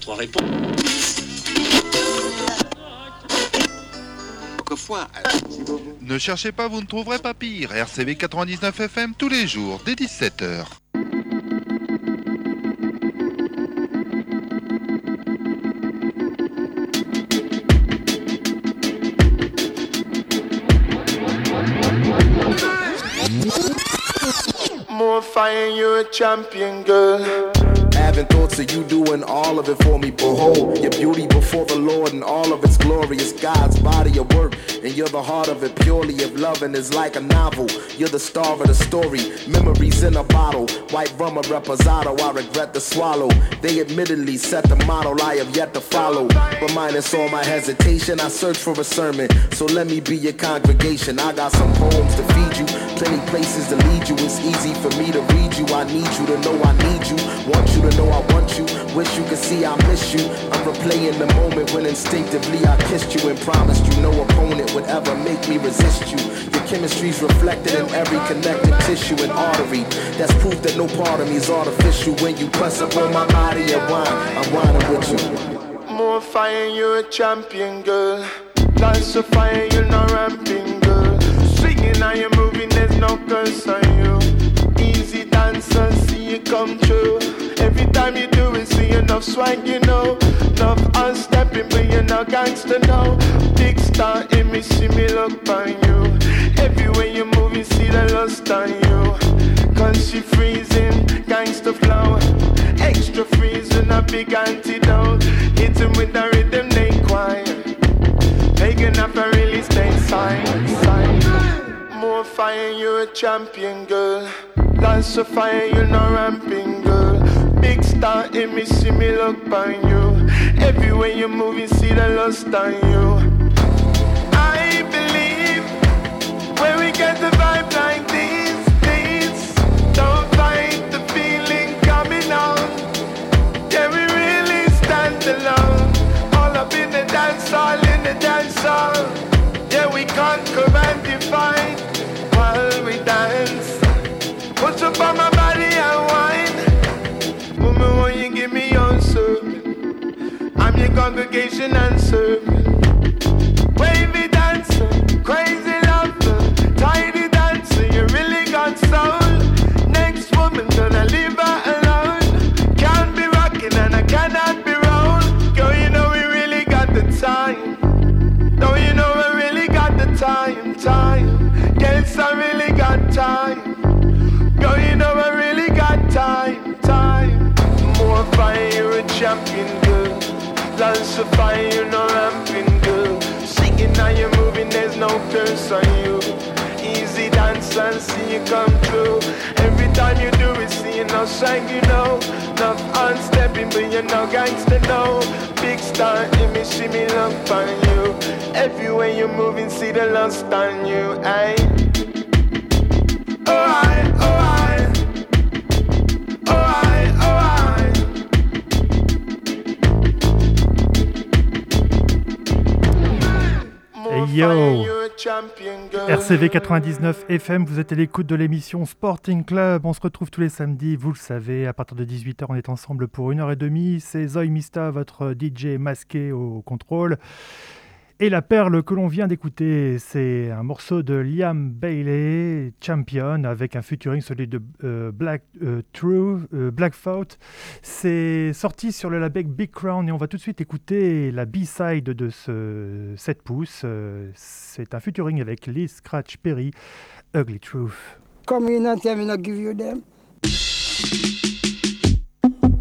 quatre réponses. Ne cherchez pas, vous ne trouverez pas pire. RCV 99 FM tous les jours, dès 17h. More fire, you're a champion, girl. Having thoughts of you doing all of it for me. Behold, your beauty before the Lord and all of its glory is God's body of work. And you're the heart of it purely. If loving is like a novel, you're the star of the story. Memories in a bottle. White rum or reposado, I regret to swallow. They admittedly set the model I have yet to follow. But minus all my hesitation, I search for a sermon. So let me be your congregation. I got some poems to feed you, plenty places to lead you. It's easy for me to read you. I need you to know I need you. Want you to know I want you. Wish you could see I miss you. I'm replaying the moment when instinctively I kissed you and promised you no opponent would ever make me resist you. Your chemistry's reflected in every connected tissue and artery. That's proof that no part of me is artificial. When you press upon my body and wine, I'm whining with you. More fire, you're a champion, girl. Dance so fire, you're not ramping, girl. Swinging and you're moving, there's no curse on you. Easy dancer, see you come true. Time you do it, see enough swag, you know. Enough unstepping, but you're not gangster now. Big star in me, see me look on you. Everywhere you move, you see the lust on you. Cause she freezing, gangster flow. Extra freezing, a big antidote. Hit with the rhythm, they quiet. Making up a really stay silent. More fire, you're a champion, girl. Dance so fire, you're not ramping, girl. Big star in me, see me look on you. Everywhere you move, you see the lust on you. I believe when we get the vibe like this, this, don't fight the feeling coming on. Can we really stand alone? All up in the dance hall, in the dance hall. Yeah, we conquer and define while we dance. Put up on Congregation and serving. Wavy dancer, crazy lover, tidy dancer, you really got soul. Next woman, gonna leave her alone. Can't be rocking and I cannot be rolled. Girl, you know we really got the time. No, you know we really got the time, time. Yes, I really got time. Girl, you know I really got time, time. More fire, a champion, girl. Of fire, you know ramping, girl. Singing now you're moving, there's no curse on you. Easy dance and see you come through. Every time you do it, see you now shine, you know. Enough unstepping, but you're no gangster, no. Big star in me, me love on you. Everywhere you're moving, see the lust on you, aye. Oh, I, oh, I. yo. RCV 99 FM, vous êtes à l'écoute de l'émission Sporting Club. On se retrouve tous les samedis, vous le savez, à partir de 18h, on est ensemble pour une heure et demie. C'est Zoe Mista, votre DJ masqué au contrôle. Et la perle que l'on vient d'écouter, c'est un morceau de Liam Bailey, Champion, avec un featuring, celui de euh, Black euh, euh. C'est sorti sur le label Big Crown et on va tout de suite écouter la B-side de ce 7 pouces. Euh, C'est un featuring avec Lee Scratch Perry, Ugly Truth. Come in and tell me give you them.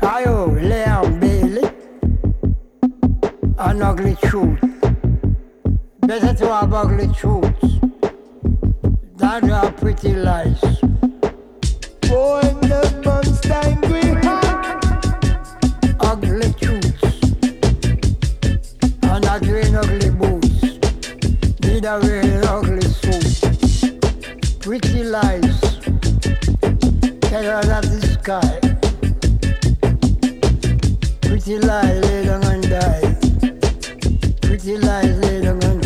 Ayo, Liam Bailey. An ugly truth. Better to have ugly truths than to have pretty lies. Boy, the monster angry heart. Ugly truths. And not wearing ugly boots. Neither wearing ugly suit. Pretty lies. Terror of the sky. Pretty lies lay down and die. Pretty lies lay down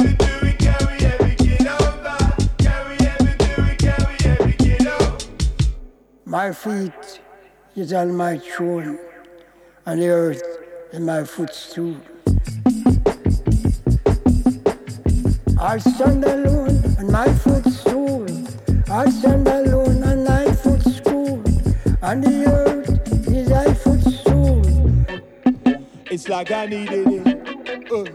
it? Can we ever get over? Can we ever do it? Can we ever get over? My feet is on my throne, and the earth is my footstool. I stand alone on my footstool. I stand alone on my footstool, and the earth is my footstool. It's like I needed it. Uh.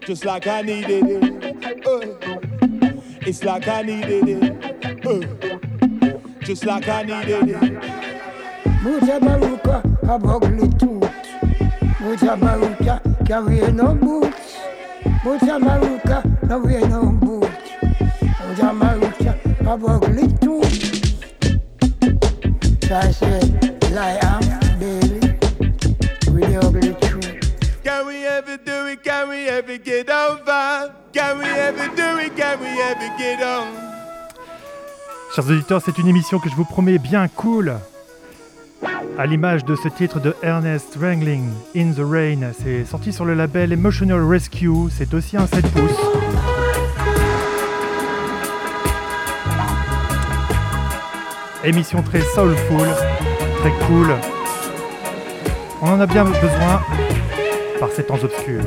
Just like I needed it. Uh. It's like I needed it. Uh. Just like I needed it. Mucha baruka, a ugly tooth. Mucha baruka, carry no boots. mutamaruka navuye nombuki ndamaruka aboglitu sase liam baby wioglitu Can we ever do it? Can we ever get over? Can we ever do it? Can we ever get on? Chers auditeurs, c'est une émission que je vous promets bien cool. À l'image de ce titre de Ernest Wrangling, In the Rain, c'est sorti sur le label Emotional Rescue, c'est aussi un 7 pouces. Émission très soulful, très cool. On en a bien besoin par ces temps obscurs.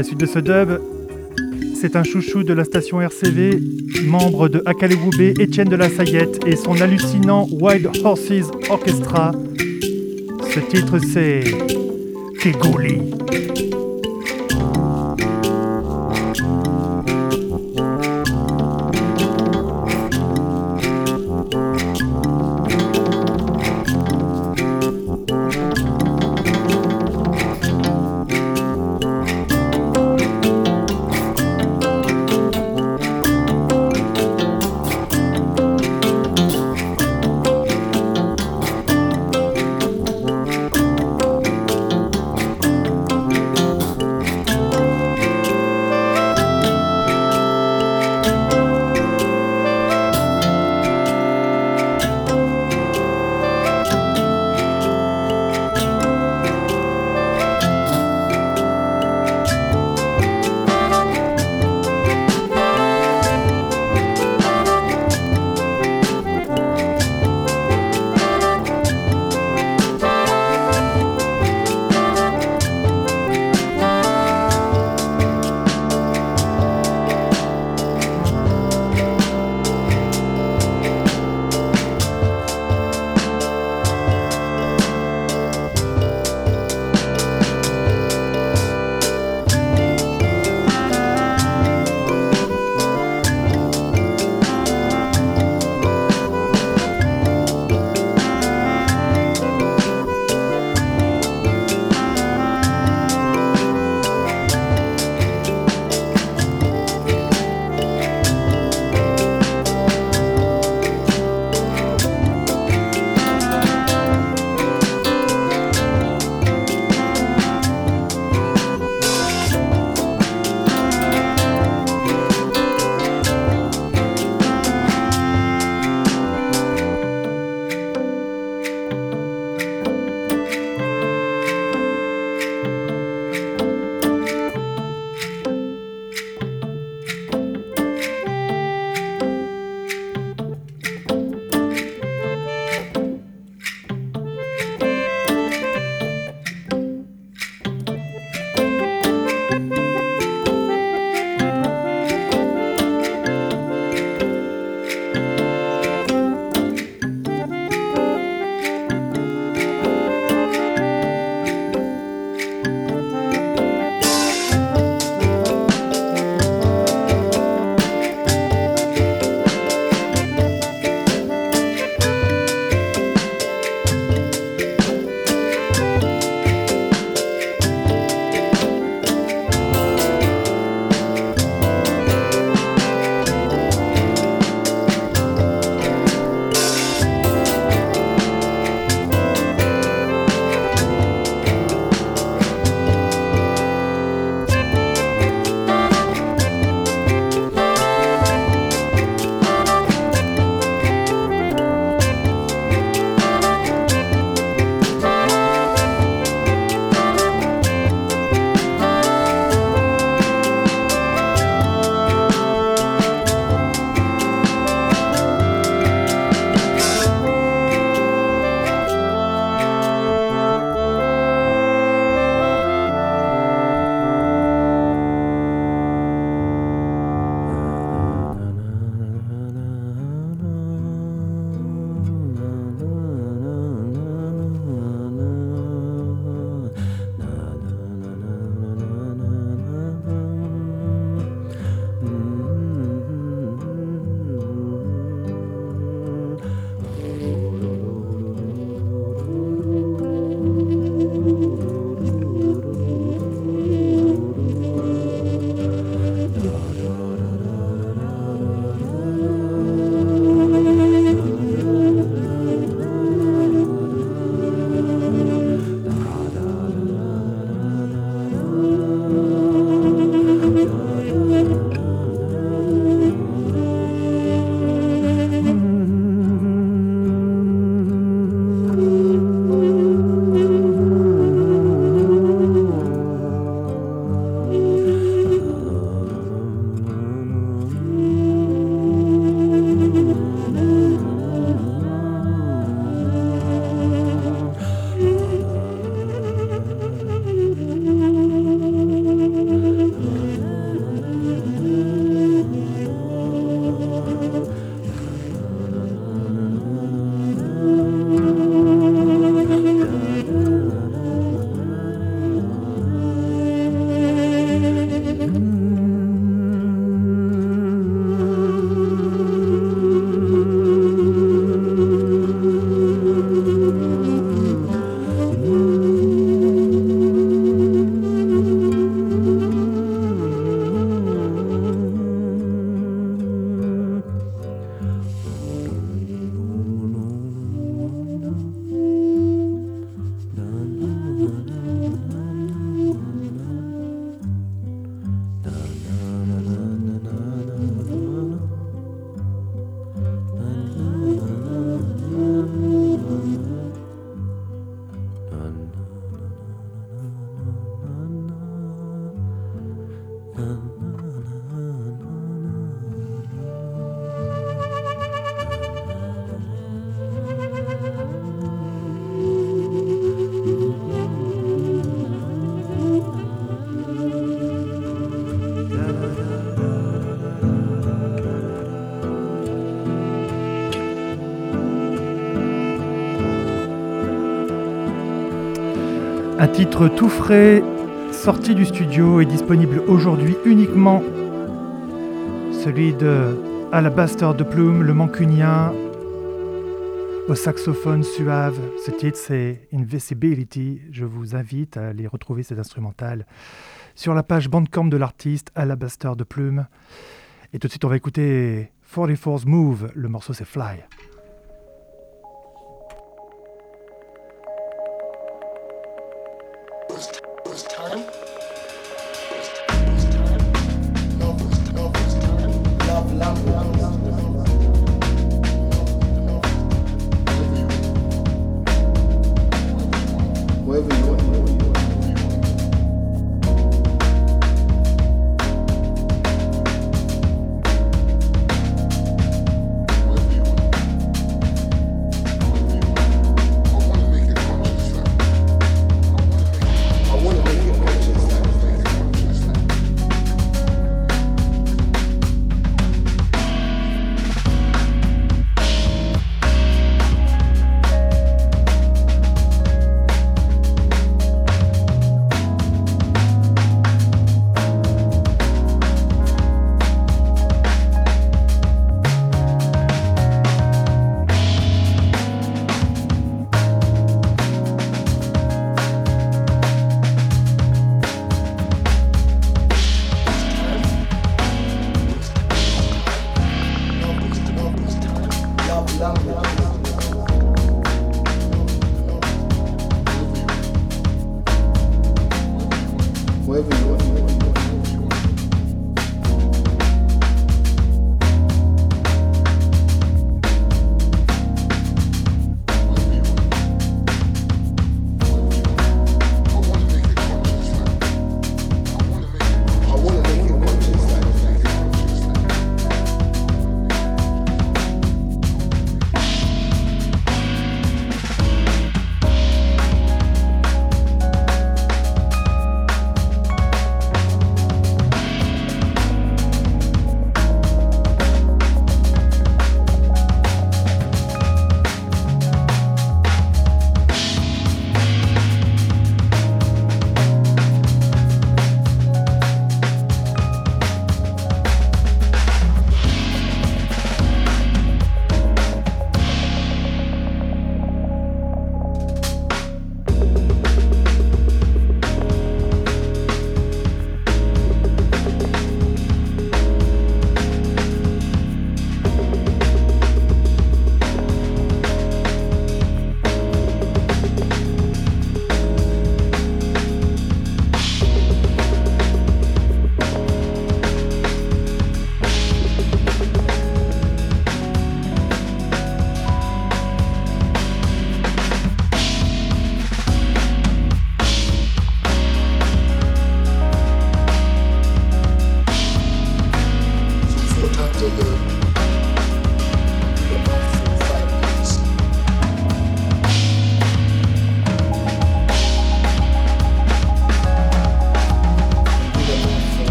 La suite de ce dub, c'est un chouchou de la station RCV, membre de Akalewoube, Étienne de la Sayette et son hallucinant Wild Horses Orchestra. Ce titre c'est Kegoli. Titre tout frais, sorti du studio et disponible aujourd'hui uniquement. Celui de Alabaster de Plume, le mancunien, au saxophone suave. Ce titre, c'est Invisibility. Je vous invite à aller retrouver cet instrumental sur la page Bandcamp de l'artiste Alabaster de Plume. Et tout de suite, on va écouter 44's Move. Le morceau, c'est Fly.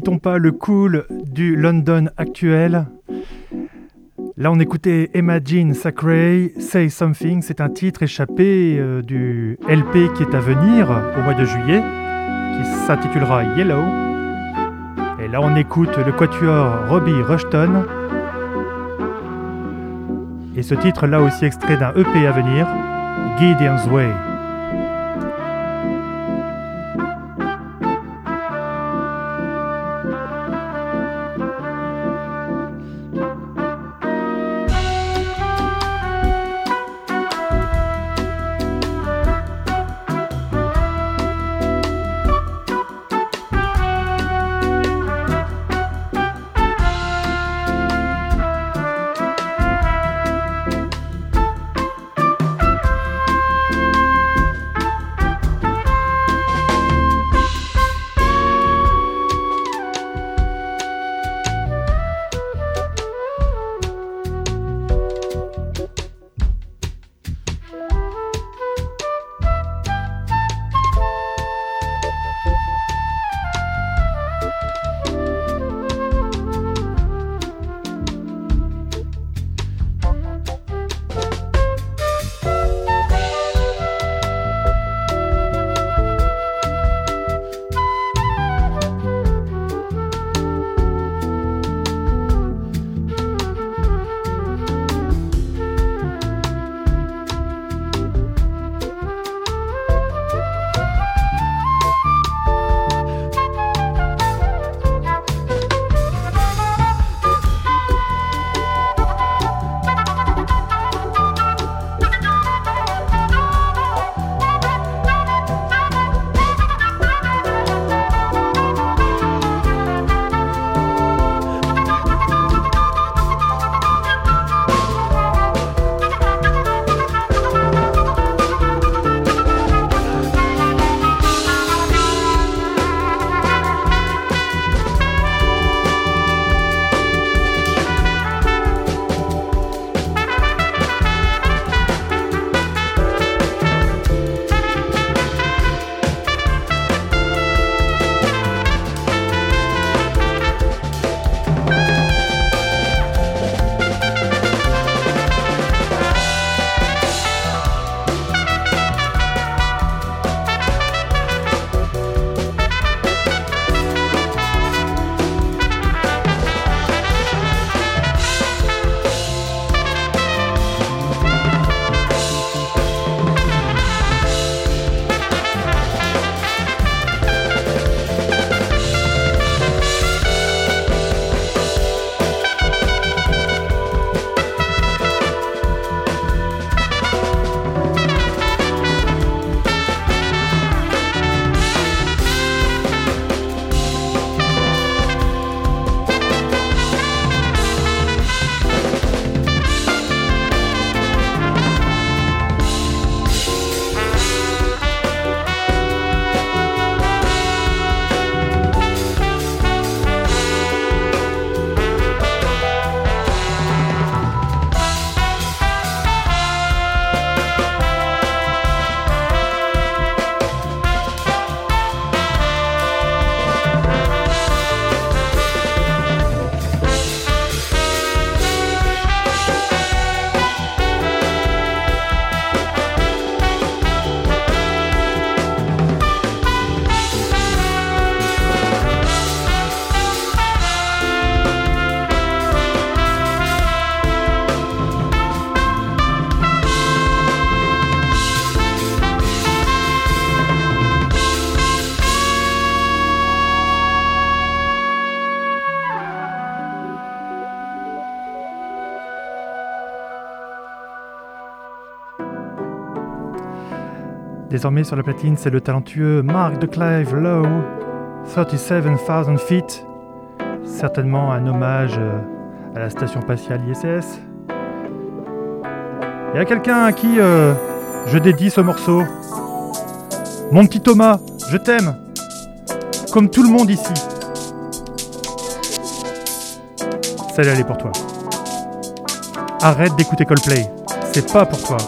Quittons pas le cool du London actuel. Là, on écoutait Jean Sacray, Say Something. C'est un titre échappé euh, du LP qui est à venir au mois de juillet, qui s'intitulera Yellow. Et là, on écoute le quatuor Robbie Rushton. Et ce titre, là aussi extrait d'un EP à venir, Gideon's Way. Désormais sur la platine, c'est le talentueux Mark de Clive Lowe, 37,000 feet, certainement un hommage euh, à la station spatiale ISS. Il y a quelqu'un à qui euh, je dédie ce morceau. Mon petit Thomas, je t'aime, comme tout le monde ici. Celle-là, elle est pour toi. Arrête d'écouter Coldplay, c'est pas pour toi.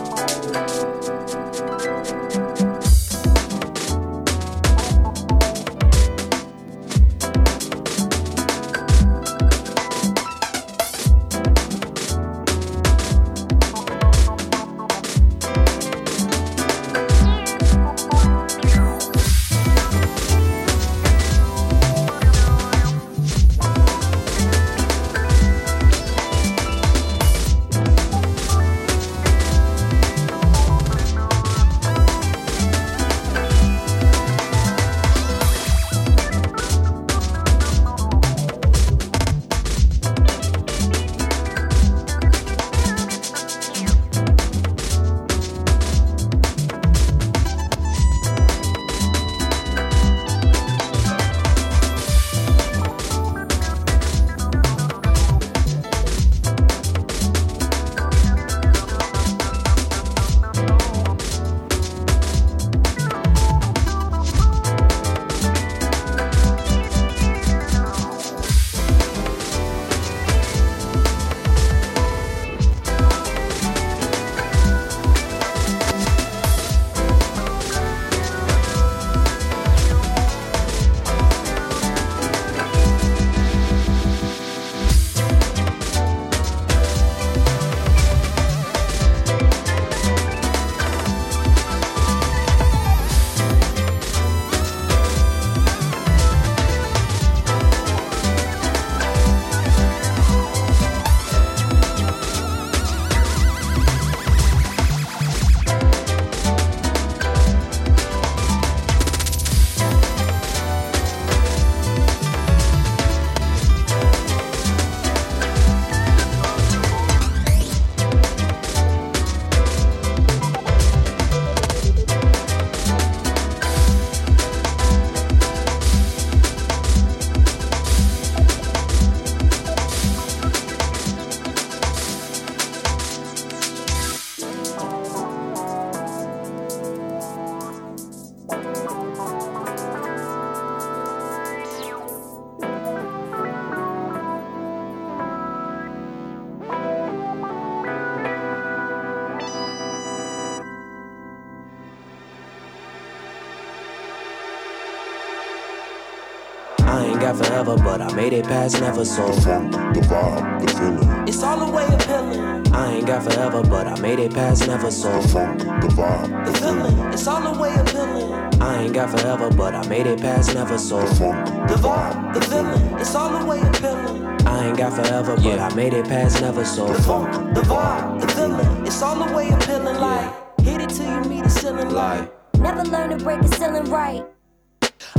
Made it past never so. The funk, the vibe, the feeling. It's all the way appealing. I ain't got forever, but I made it past never so. The funk, the vibe, the feeling. It's all the way appealing. I ain't got forever, but I made it past never so. The funk, the vibe, the feeling. It's all the way appealing. I ain't got forever, but I made it past never so. The funk, the vibe, the feeling. It's all the way appealing. Like hit it till you meet the ceiling. Like never learn to break the ceiling right.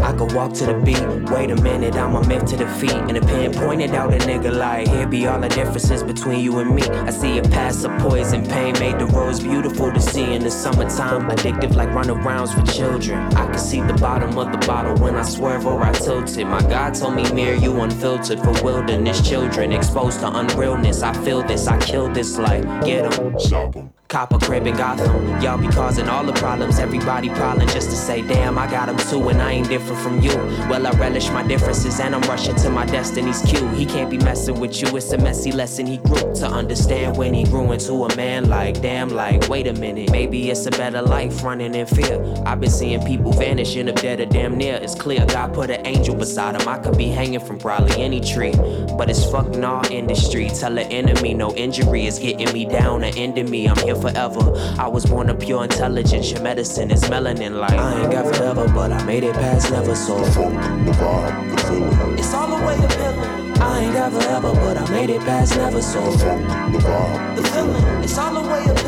I could walk to the beat. Wait a minute, I'm a myth to defeat. And a pen pointed out a nigga like, here be all the differences between you and me. I see a pass of poison, pain made the rose beautiful to see in the summertime. Addictive like runarounds for children. I can see the bottom of the bottle when I swerve or I tilt it. My God told me, mirror you unfiltered for wilderness children. Exposed to unrealness. I feel this, I kill this like, get em. Stop em. Cop a crib in Gotham. Y'all be causing all the problems, everybody problem just to say, damn, I got him too, and I ain't different from you. Well, I relish my differences, and I'm rushing to my destiny's cue. He can't be messing with you, it's a messy lesson he grew to understand when he grew into a man. Like, damn, like, wait a minute, maybe it's a better life running in fear. I've been seeing people vanishing up dead or damn near. It's clear God put an angel beside him. I could be hanging from probably any tree, but it's fucking all industry. Tell the enemy no injury is getting me down or ending me. I'm here forever. I was born of pure intelligence. Your medicine is melanin like I ain't got forever, but I made it past never so. The funk, the vibe, the feeling. It's all the way appealing. I ain't got forever, but I made it past never so. The funk, the vibe, the feeling. It's all the way appealing.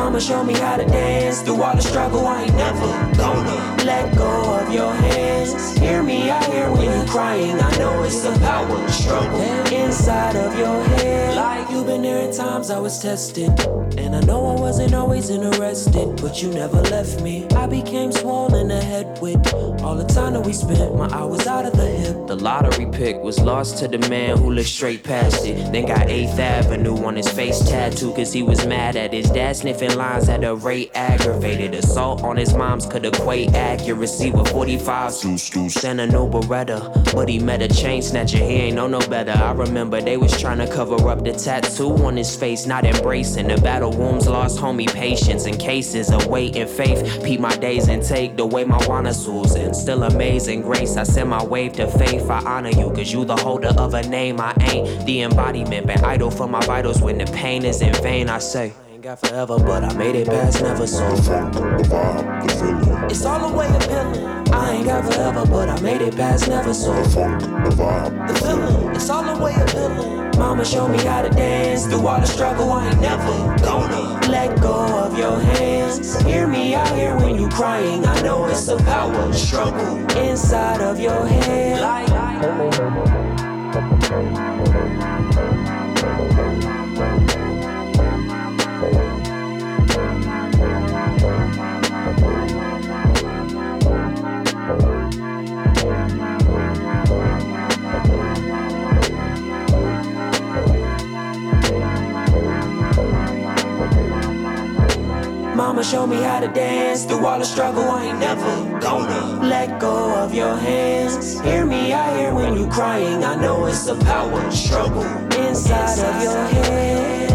Mama showed me how to dance through all the struggle. I ain't never gonna let go of your hands. Hear me out here when you're crying. I know it's the power struggle inside of your head. Like you've been there at times I was tested. And I know I wasn't always interested, but you never left me. I became swollen ahead with all the time that we spent, my hours out of the hip. The lottery pick was lost to the man who looked straight past it. Then got 8th Avenue on his face tattoo, cause he was mad at his dad sniffing lines at a rate aggravated. Assault on his mom's could equate accuracy with 45 Sent a new Beretta, but he met a chain snatcher, he ain't know no better. I remember they was trying to cover up the tattoo on his face, not embracing the battle wounds. Lost homie patience in cases of weight and faith. Peep my days and take the way my wanna and still amazing grace. I send my wave to faith. I honor you, cause you the holder of a name. I ain't the embodiment, but idle for my vitals when the pain is in vain. I say got forever, but I made it past never so. Vibe. It's all the way appealing. I ain't got forever, but I made it past never so. The the feeling. It's all the way appealing. Mama showed me how to dance through all the struggle. I ain't never gonna let go of your hands. Hear me out here when you crying. I know it's a power struggle inside of your head. Mama showed me how to dance through all the struggle. I ain't never gonna let go of your hands. Hear me out here when you crying. I know it's a power struggle inside of your head.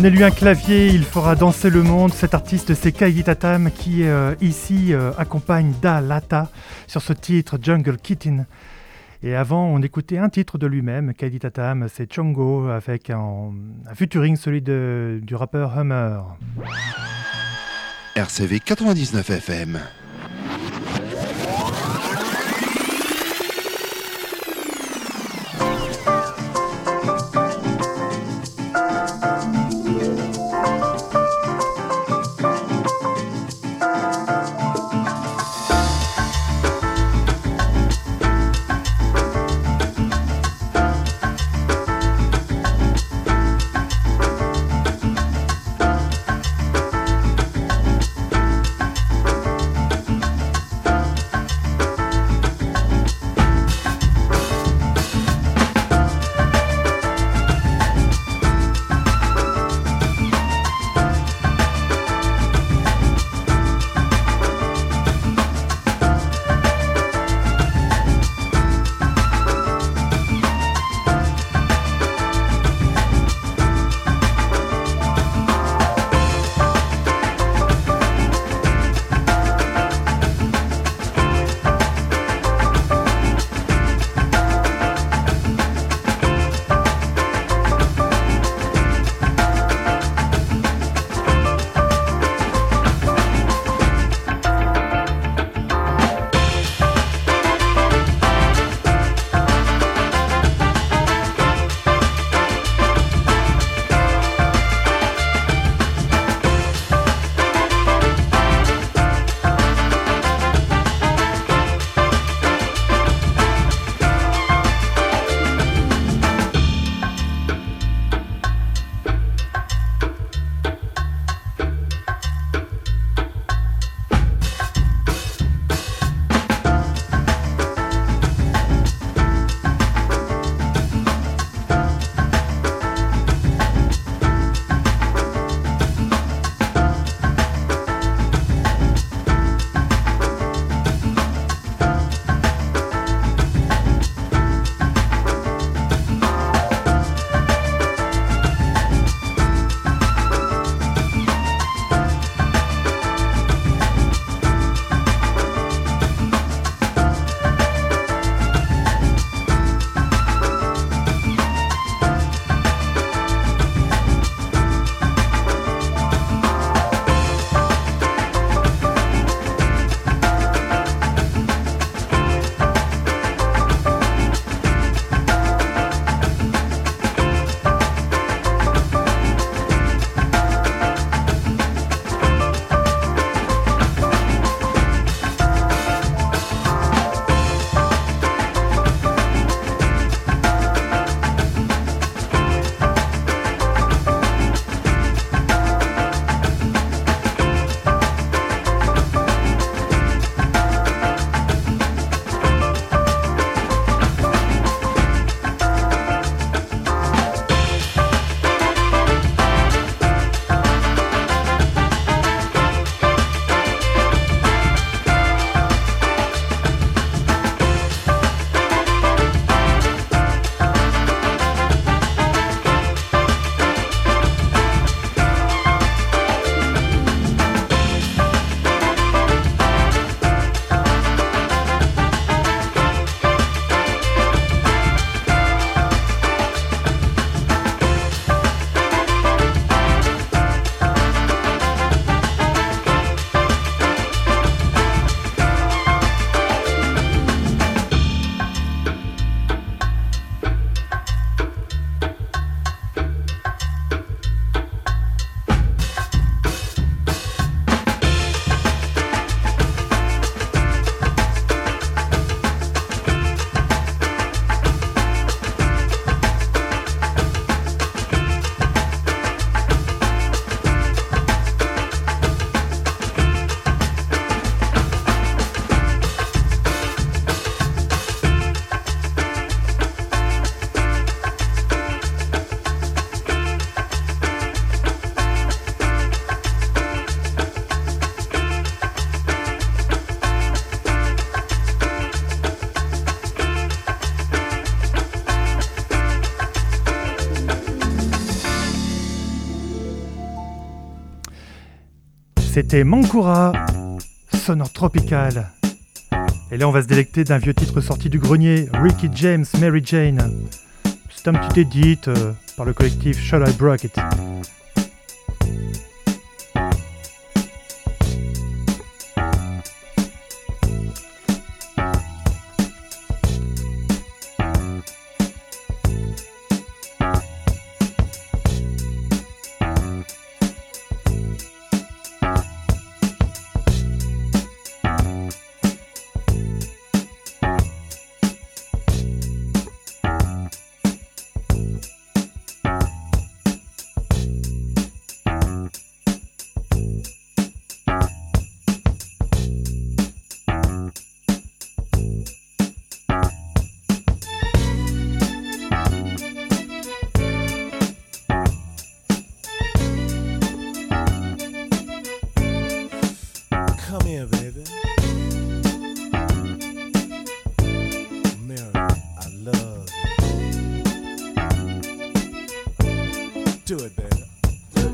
Donnez-lui un clavier, il fera danser le monde. Cet artiste, c'est Kaigi Tatam qui euh, ici euh, accompagne Da Lata sur ce titre Jungle Kitten. Et avant, on écoutait un titre de lui-même, Kaigi Tatam, c'est Chongo, avec un, un featuring, celui du rappeur Hummer. RCV 99 FM. C'était Mankura, sonore tropical. Et là, on va se délecter d'un vieux titre sorti du grenier, Ricky James, Mary Jane. C'est un petit edit euh, par le collectif Shall I Brock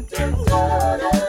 do.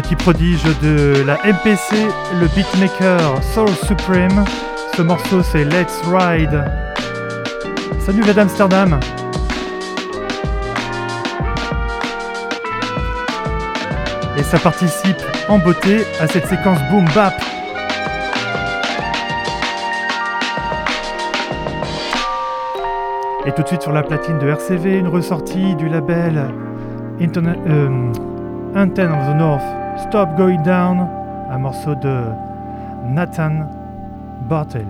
Petit prodige de la MPC, le beatmaker Soul Supreme. Ce morceau c'est Let's Ride. Salut Ved Amsterdam Et ça participe en beauté à cette séquence boom bap. Et tout de suite sur la platine de RCV, une ressortie du label Internet, euh, of the North, Stop Going Down, un morceau de Nathan Bartel.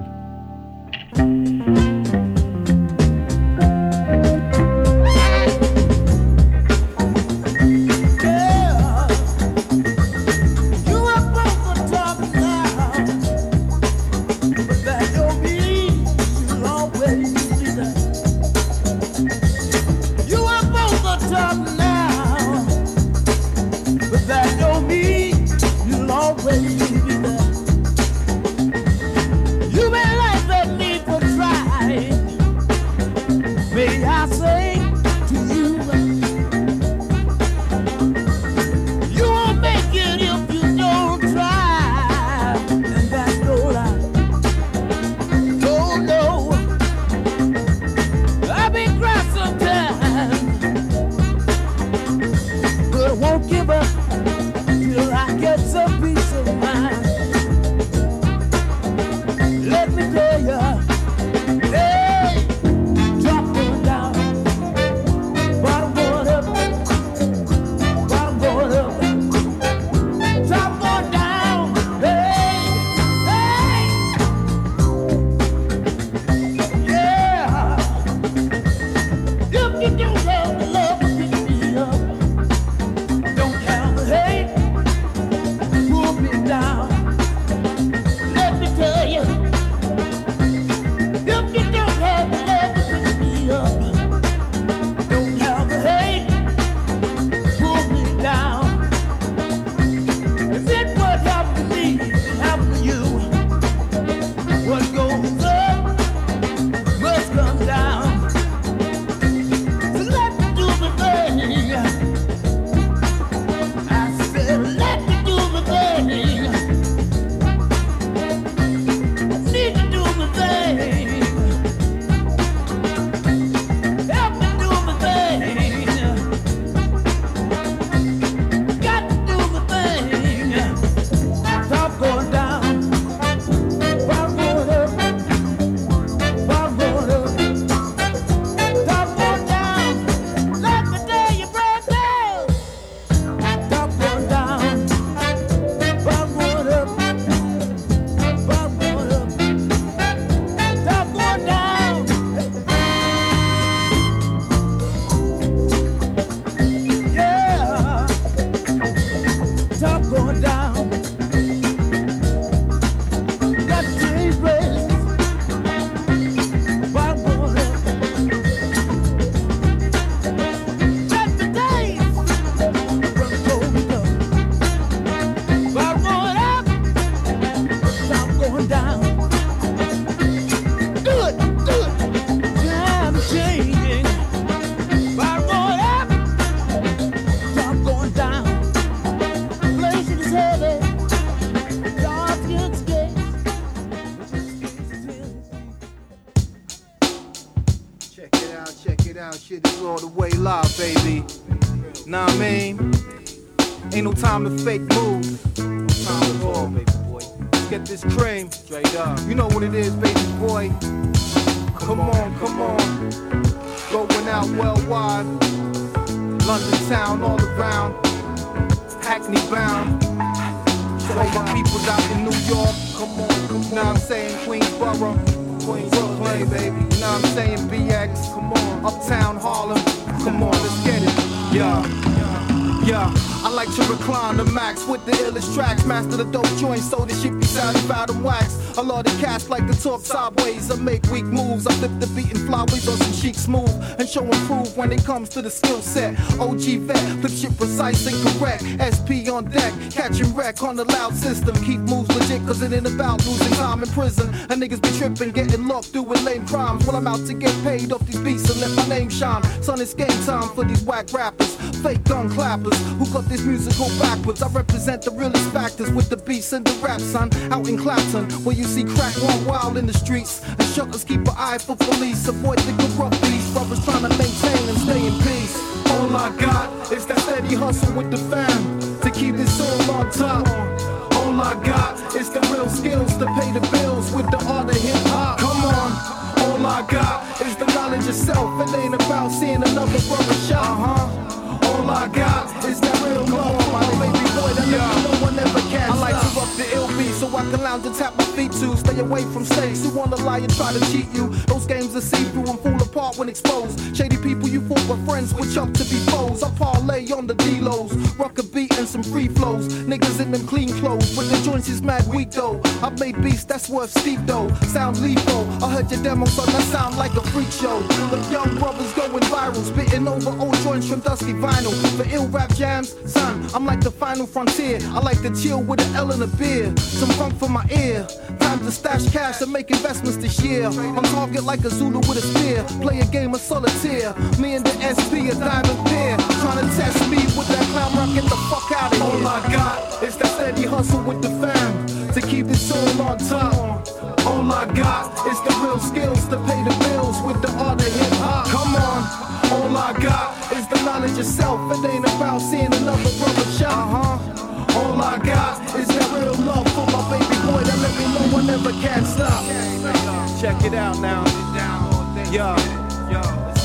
Talk sideways. I make weak moves. I flip the beat and fly on some chic smooth and show improve when it comes to the skill set. OG vet, flip shit precise and correct. SP on deck, catching wreck on the loud system. Keep moves legit, cause it ain't about losing time in prison. And niggas be tripping, getting locked doing lame crimes. While I'm out to get paid off these beats and let my name shine. Son, it's game time for these whack rappers, fake gun clappers, who got this musical backwards. I represent the realest factors with the beats and the rap, son. Out in Clapton, where you see crack one wild in the streets. And shutters keep an eye for police. Avoid the corrupt beats. Brothers trying to maintain and stay in peace. All I got is that steady hustle with the fam to keep this all on top. All I got is the real skills to pay the bills with the art of hip hop. Come on. All I got is the knowledge of self. It ain't about seeing another brother shot. Uh-huh. All I got is that real love. My baby boy that yeah. no one ever can. I like to rock the beat so I can lounge and tap my feet to. Stay away from snakes who wanna lie and try to cheat you. Those games are see through and fall apart when exposed. Shady people you fought with friends switch up to be foes. I parlay on the D-lows, rock a beat and some free flows. Niggas in them clean clothes, but the joints is mad weak though. I've made beats that's worth steep though. Sound lethal. I heard your demo, son, that sound like a freak show. The young brothers going viral, spitting over old joints from dusty vinyl. For ill rap jams, son, I'm like the final frontier. I like to chill with an L and a beer. Some funk for my ear. Time to stash cash and make investments this year. On target like a Zulu with a spear. Play a game of solitaire. Me and the SP, a diamond pair. Trying to test me with that clown rock, get the fuck out of here. All I got is that steady hustle with the fam. To keep this all on top. All I got is the real skills to pay the bills with the art of hip hop. Come on. All I got is the knowledge of self. It ain't about seeing another brother shot. Uh-huh. All I got is that real love for I never can stop. Check it out now. Yeah.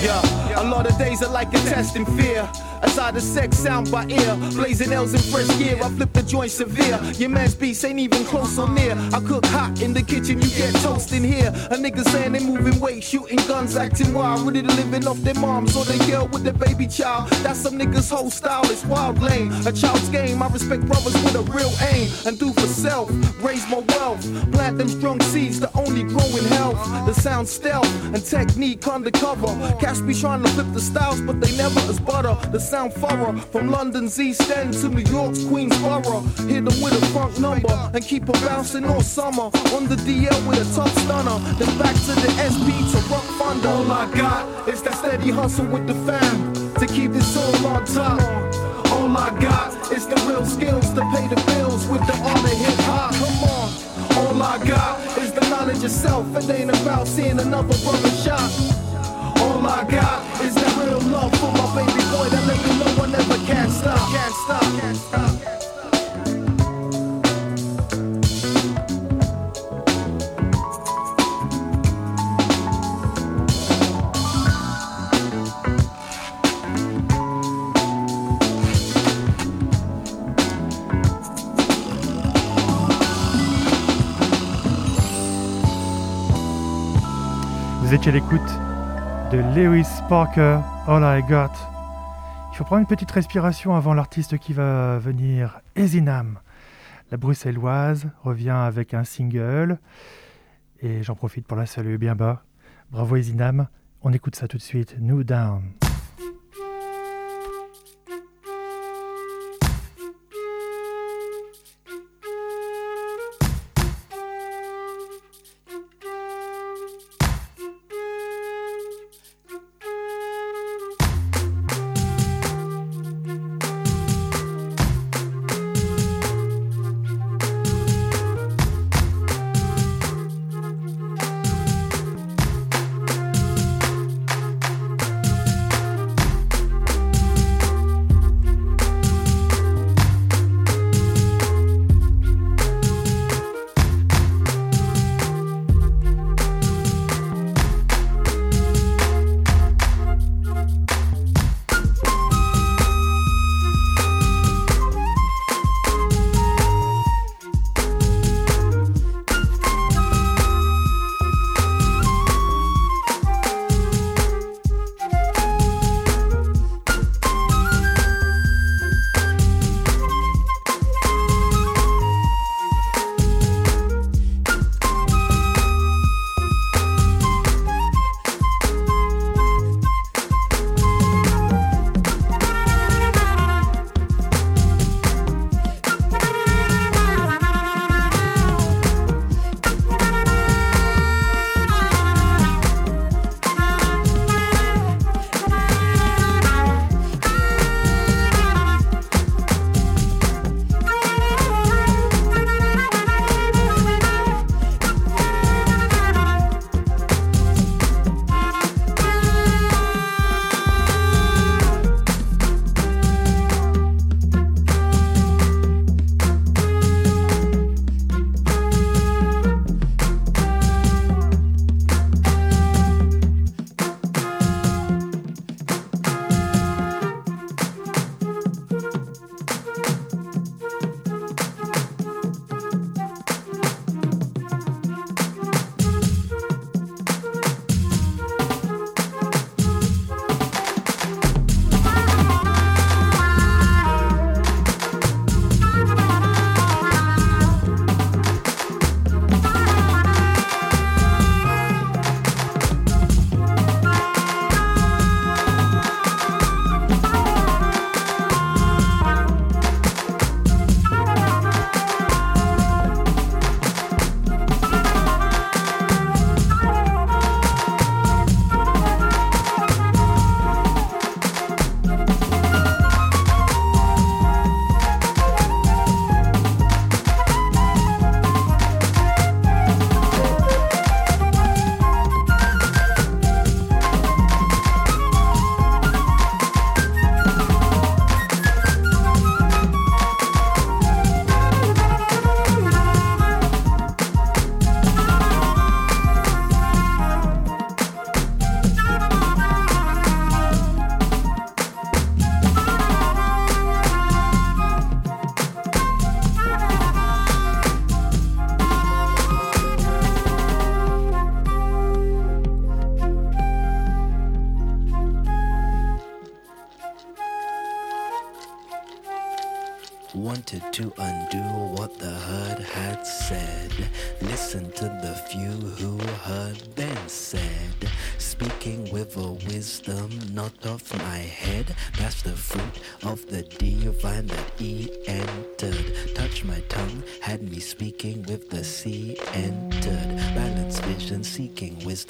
Yeah, a lot of days are like a test in fear. As I the sex sound by ear, blazing L's in fresh gear. I flip the joint severe. Your man's beats ain't even close or near. I cook hot in the kitchen, you get toast in here. A nigga saying they moving weight, shooting guns, acting wild. It living off their moms or their girl with their baby child. That's some niggas' whole style, it's wild lame. A child's game, I respect brothers with a real aim. And do for self, raise my wealth. Plant them strong seeds that only grow in health. The sound stealth and technique undercover. Cats be trying to flip the styles, but they never as butter. The sound thorough from London's East End to New York's Queens Queensboro. Hit them with a funk number and keep them bouncing all summer. On the DL with a tough stunner. Then back to the SP to rock thunder. Oh all I got is that steady hustle with the fam to keep this all on top. Oh all I got is the real skills to pay the bills with the art of hip hop. Come on. Oh all I got is the knowledge of self. It ain't about seeing another brother shot. All I got à l'écoute de Lewis Parker, All I Got. Il faut prendre une petite respiration avant l'artiste qui va venir, Ezinam. La bruxelloise revient avec un single. Et j'en profite pour la saluer bien bas. Bravo Ezinam. On écoute ça tout de suite. New Down.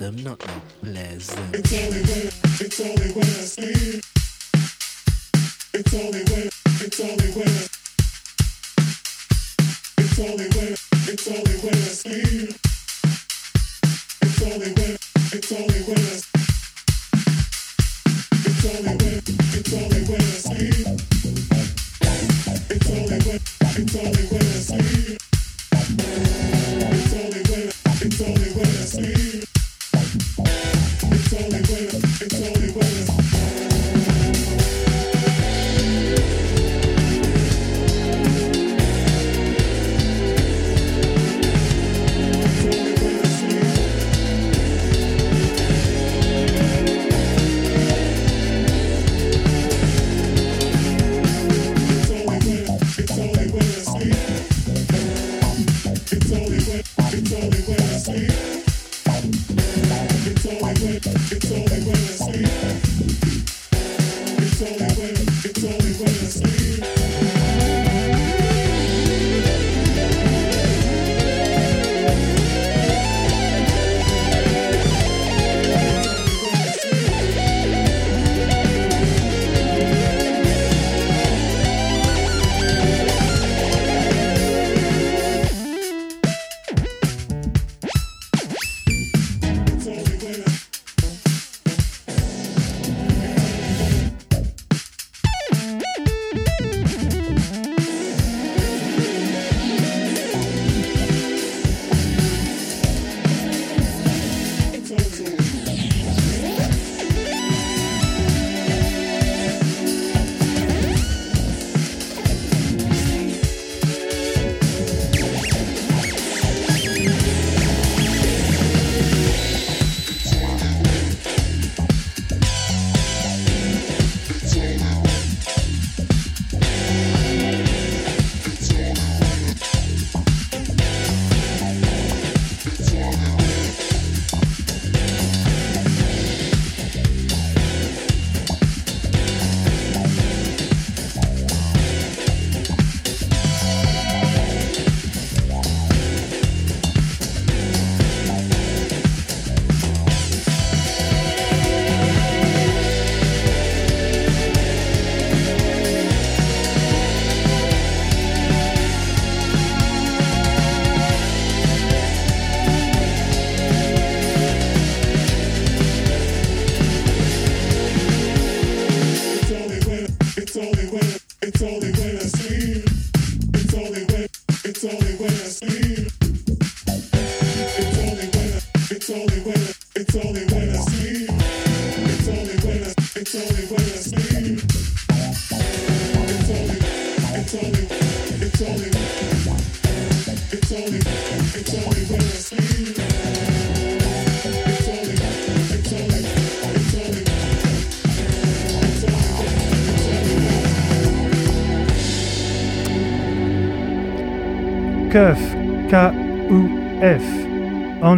Wisdom, not no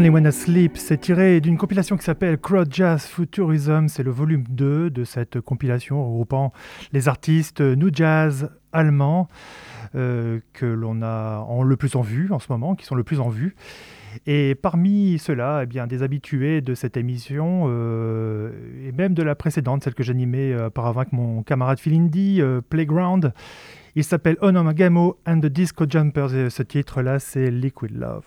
Only When I Sleep, c'est tiré d'une compilation qui s'appelle Crowd Jazz Futurism. C'est le volume 2 de cette compilation regroupant les artistes New Jazz allemands euh, que l'on a en le plus en vue en ce moment, qui sont le plus en vue. Et parmi ceux-là, eh bien, des habitués de cette émission, euh, et même de la précédente, celle que j'animais euh, auparavant avec mon camarade Philindi, euh, Playground, il s'appelle Onomagamo and the Disco Jumpers et ce titre-là, c'est Liquid Love.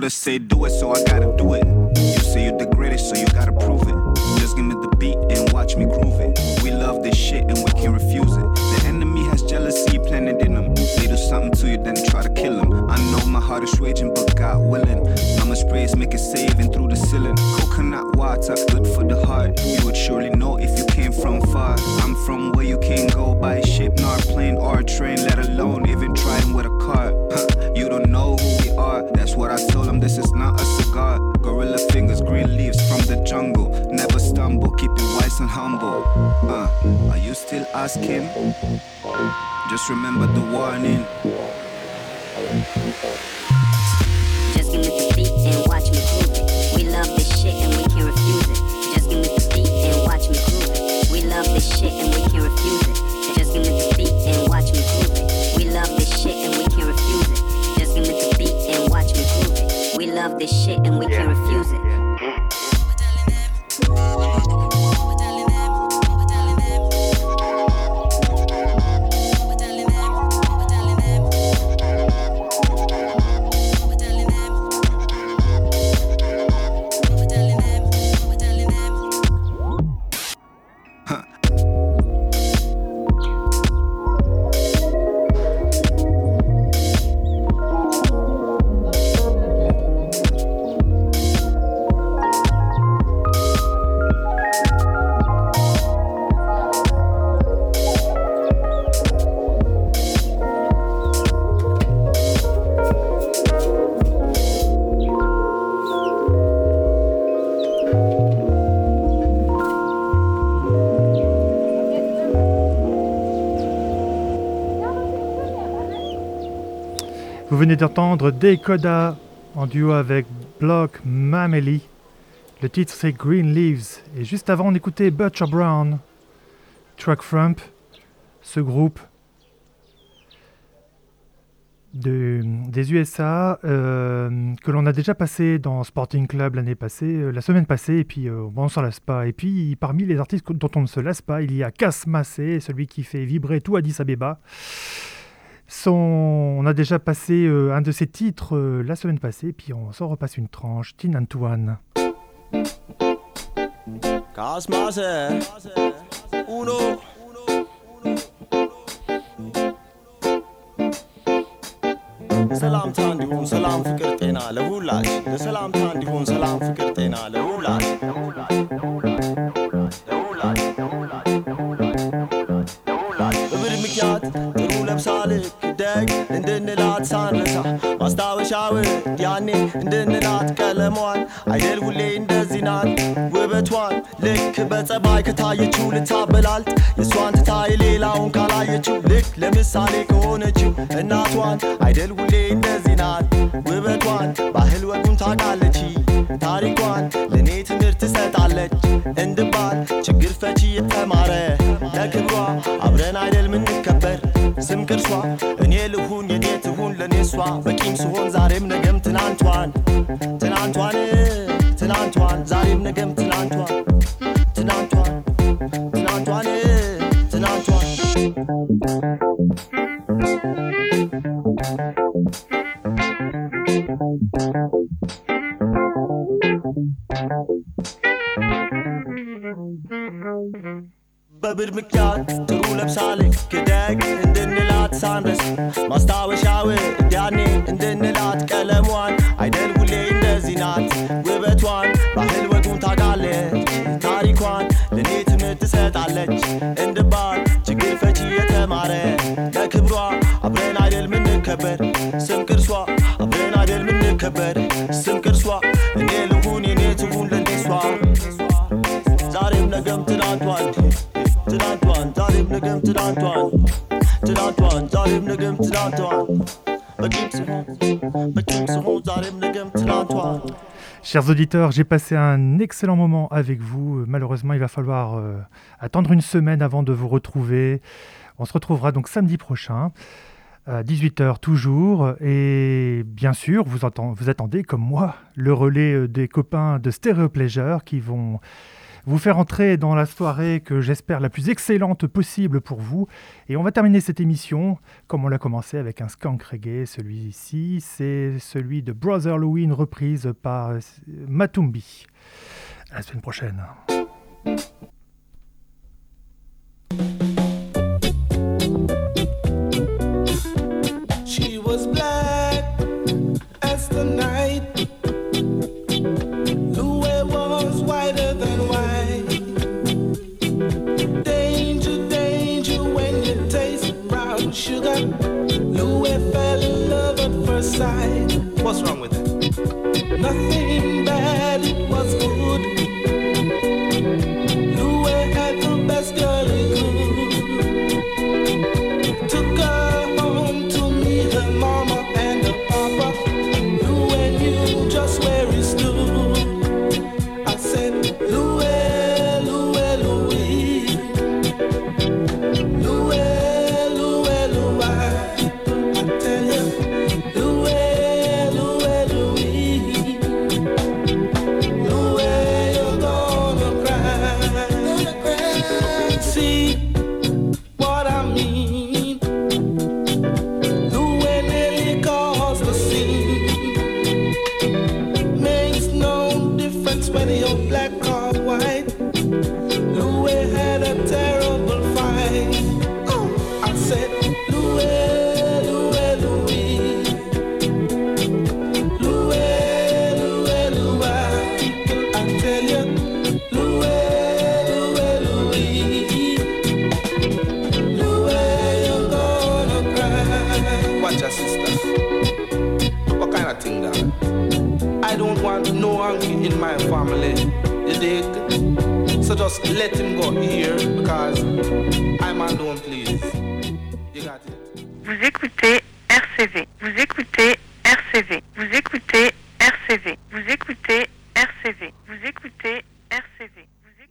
They say do it, so I gotta do it. You say you're the greatest, so you gotta prove it. Just give me the beat and watch me groove it. We love this shit and we can't refuse it. The enemy has jealousy planted in them. They do something to you, then try to kill them. I know my heart is raging, but God willing. I'ma spray it, make it saving through the ceiling. Coconut water, good for the heart. You would surely know if you came from far. I'm from where you can't go by ship, nor plane or train, let alone even trying with a still asking? Just remember the warning. Venez d'entendre Decoda en duo avec Block Mameli. Le titre c'est Green Leaves. Et juste avant, on écoutait Butcher Brown, Truck Frump, ce groupe de- des USA euh, que l'on a déjà passé dans Sporting Club l'année passée, euh, la semaine passée, et puis euh, bon, on s'en lasse pas. Et puis parmi les artistes dont on ne se lasse pas, il y a Cass Massé, celui qui fait vibrer tout Addis Abeba. Son... On a déjà passé euh, un de ses titres euh, la semaine passée, puis on s'en repasse une tranche. Tin Antoine. Casmase Uno ሰላምታ እንዲሁም ሰላም ፍቅር ጤና ለሁላች ለሰላምታ እንዲሁም ሰላም ፍቅር ጤና ለሁላች በብር ምክንያት ጥሩ ለብሳ ልክ ደግ እንድንላት ሳንረሳ ማስታወሻው ያኔ እንድንላት ቀለሟን አይደል ሁሌ እንደዚህ ናት ውበቷን። ልክ በጸባይ ከታየችው ልታበላልጥ የእሷን ትታ የሌላውን ካላየችው ልክ ለምሳሌ ከሆነችው እናቷን አይደል ሁሌ እንደዚህ ናት ውበቷን። ባህል ወጉን ታውቃለች ታሪኳን ለእኔ ትምህርት ትሰጣለች እንድባል ችግር ፈቺ የተማረ ለክብሯ አብረን አይደል ምንከበር ስም ቅርሷ እኔ ልሁን የኔ ትሁን ለእኔ እሷ በቂም ስሆን ዛሬም ነገም ትናንቷን ትናንቷን ትናንቷን ዛሬም ነገም ትናንቷን ትናንቷን ትናንቷን ትናንቷን በብር ምክንያት ጥሩ ለብሳለች ክደግ እንድንላት ሳንረስ ማስታወሻው ያኔ እንድንላት ቀለሟን አይደል ሁሌ እንደዚህ ናት ውበቷን ባህል ወጉን ታውቃለች ታሪኳን ለእኔ ትምህርት ትሰጣለች እንድባል ችግር ፈቺ የተማረ ለክብሯ አብረን አይደል ምንከበር ስም ቅርሷ አብረን አይደል ምንከበር ስም ቅርሷ እኔ ልሁን የኔ ትሁን ለእኔሷ ዛሬም ነገም ትናንቷን Chers auditeurs, j'ai passé un excellent moment avec vous. Malheureusement, il va falloir euh, attendre une semaine avant de vous retrouver. On se retrouvera donc samedi prochain à 18h toujours. Et bien sûr, vous, attendez, comme moi, le relais euh, des copains de Stéréo qui vont vous faire entrer dans la soirée que j'espère la plus excellente possible pour vous. Et on va terminer cette émission comme on l'a commencé avec un skunk reggae. Celui-ci, c'est celui de Brother Louie, reprise par euh, Matumbi. À la semaine prochaine. Let him go here because I'm alone, please. You got it. Vous écoutez